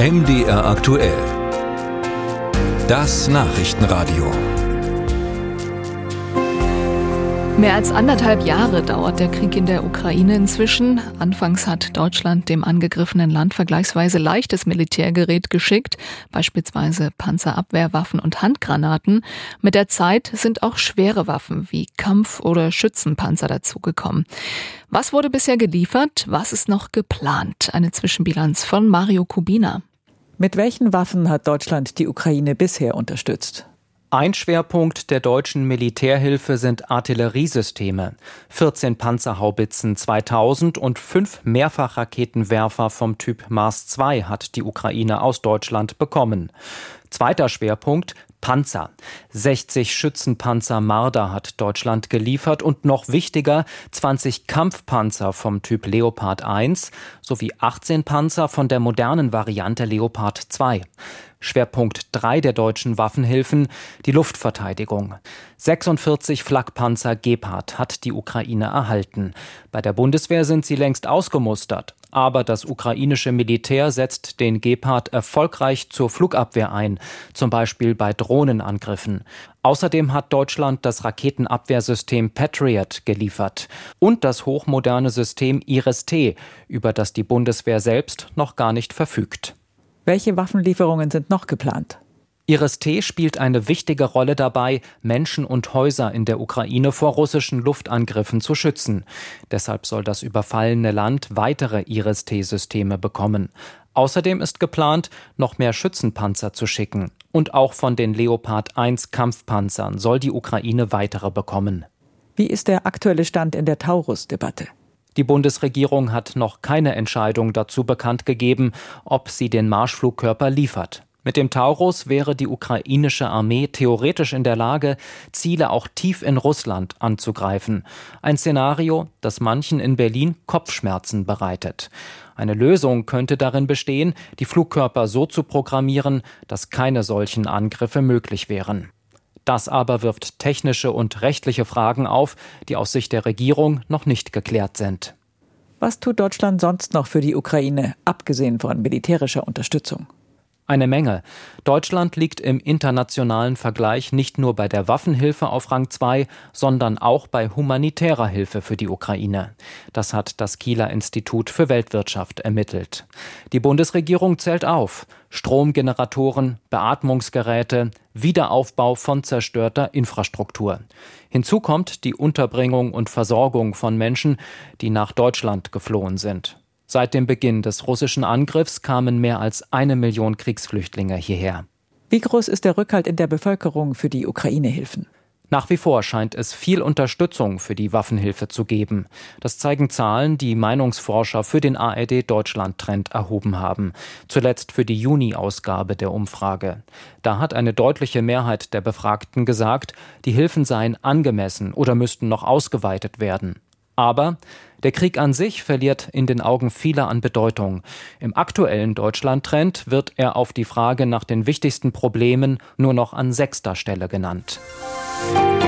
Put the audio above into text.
MDR aktuell. Das Nachrichtenradio. Mehr als anderthalb Jahre dauert der Krieg in der Ukraine inzwischen. Anfangs hat Deutschland dem angegriffenen Land vergleichsweise leichtes Militärgerät geschickt, beispielsweise Panzerabwehrwaffen und Handgranaten. Mit der Zeit sind auch schwere Waffen wie Kampf- oder Schützenpanzer dazugekommen. Was wurde bisher geliefert? Was ist noch geplant? Eine Zwischenbilanz von Mario Kubina. Mit welchen Waffen hat Deutschland die Ukraine bisher unterstützt? Ein Schwerpunkt der deutschen Militärhilfe sind Artilleriesysteme. 14 Panzerhaubitzen 2000 und fünf Mehrfachraketenwerfer vom Typ Mars II hat die Ukraine aus Deutschland bekommen. Zweiter Schwerpunkt Panzer. 60 Schützenpanzer Marder hat Deutschland geliefert und noch wichtiger 20 Kampfpanzer vom Typ Leopard 1 sowie 18 Panzer von der modernen Variante Leopard 2. Schwerpunkt 3 der deutschen Waffenhilfen, die Luftverteidigung. 46 Flakpanzer Gepard hat die Ukraine erhalten. Bei der Bundeswehr sind sie längst ausgemustert. Aber das ukrainische Militär setzt den Gepard erfolgreich zur Flugabwehr ein, zum Beispiel bei Drohnenangriffen. Außerdem hat Deutschland das Raketenabwehrsystem Patriot geliefert und das hochmoderne System Iris-T, über das die Bundeswehr selbst noch gar nicht verfügt. Welche Waffenlieferungen sind noch geplant? Iris-T spielt eine wichtige Rolle dabei, Menschen und Häuser in der Ukraine vor russischen Luftangriffen zu schützen. Deshalb soll das überfallene Land weitere Iris-T-Systeme bekommen. Außerdem ist geplant, noch mehr Schützenpanzer zu schicken. Und auch von den Leopard 1 Kampfpanzern soll die Ukraine weitere bekommen. Wie ist der aktuelle Stand in der Taurus-Debatte? Die Bundesregierung hat noch keine Entscheidung dazu bekannt gegeben, ob sie den Marschflugkörper liefert. Mit dem Taurus wäre die ukrainische Armee theoretisch in der Lage, Ziele auch tief in Russland anzugreifen. Ein Szenario, das manchen in Berlin Kopfschmerzen bereitet. Eine Lösung könnte darin bestehen, die Flugkörper so zu programmieren, dass keine solchen Angriffe möglich wären. Das aber wirft technische und rechtliche Fragen auf, die aus Sicht der Regierung noch nicht geklärt sind. Was tut Deutschland sonst noch für die Ukraine, abgesehen von militärischer Unterstützung? Eine Menge. Deutschland liegt im internationalen Vergleich nicht nur bei der Waffenhilfe auf Rang 2, sondern auch bei humanitärer Hilfe für die Ukraine. Das hat das Kieler Institut für Weltwirtschaft ermittelt. Die Bundesregierung zählt auf. Stromgeneratoren, Beatmungsgeräte, Wiederaufbau von zerstörter Infrastruktur. Hinzu kommt die Unterbringung und Versorgung von Menschen, die nach Deutschland geflohen sind. Seit dem Beginn des russischen Angriffs kamen mehr als eine Million Kriegsflüchtlinge hierher. Wie groß ist der Rückhalt in der Bevölkerung für die Ukraine-Hilfen? Nach wie vor scheint es viel Unterstützung für die Waffenhilfe zu geben. Das zeigen Zahlen, die Meinungsforscher für den ARD Deutschland Trend erhoben haben. Zuletzt für die Juni-Ausgabe der Umfrage. Da hat eine deutliche Mehrheit der Befragten gesagt, die Hilfen seien angemessen oder müssten noch ausgeweitet werden. Aber der Krieg an sich verliert in den Augen vieler an Bedeutung. Im aktuellen Deutschland-Trend wird er auf die Frage nach den wichtigsten Problemen nur noch an sechster Stelle genannt. Musik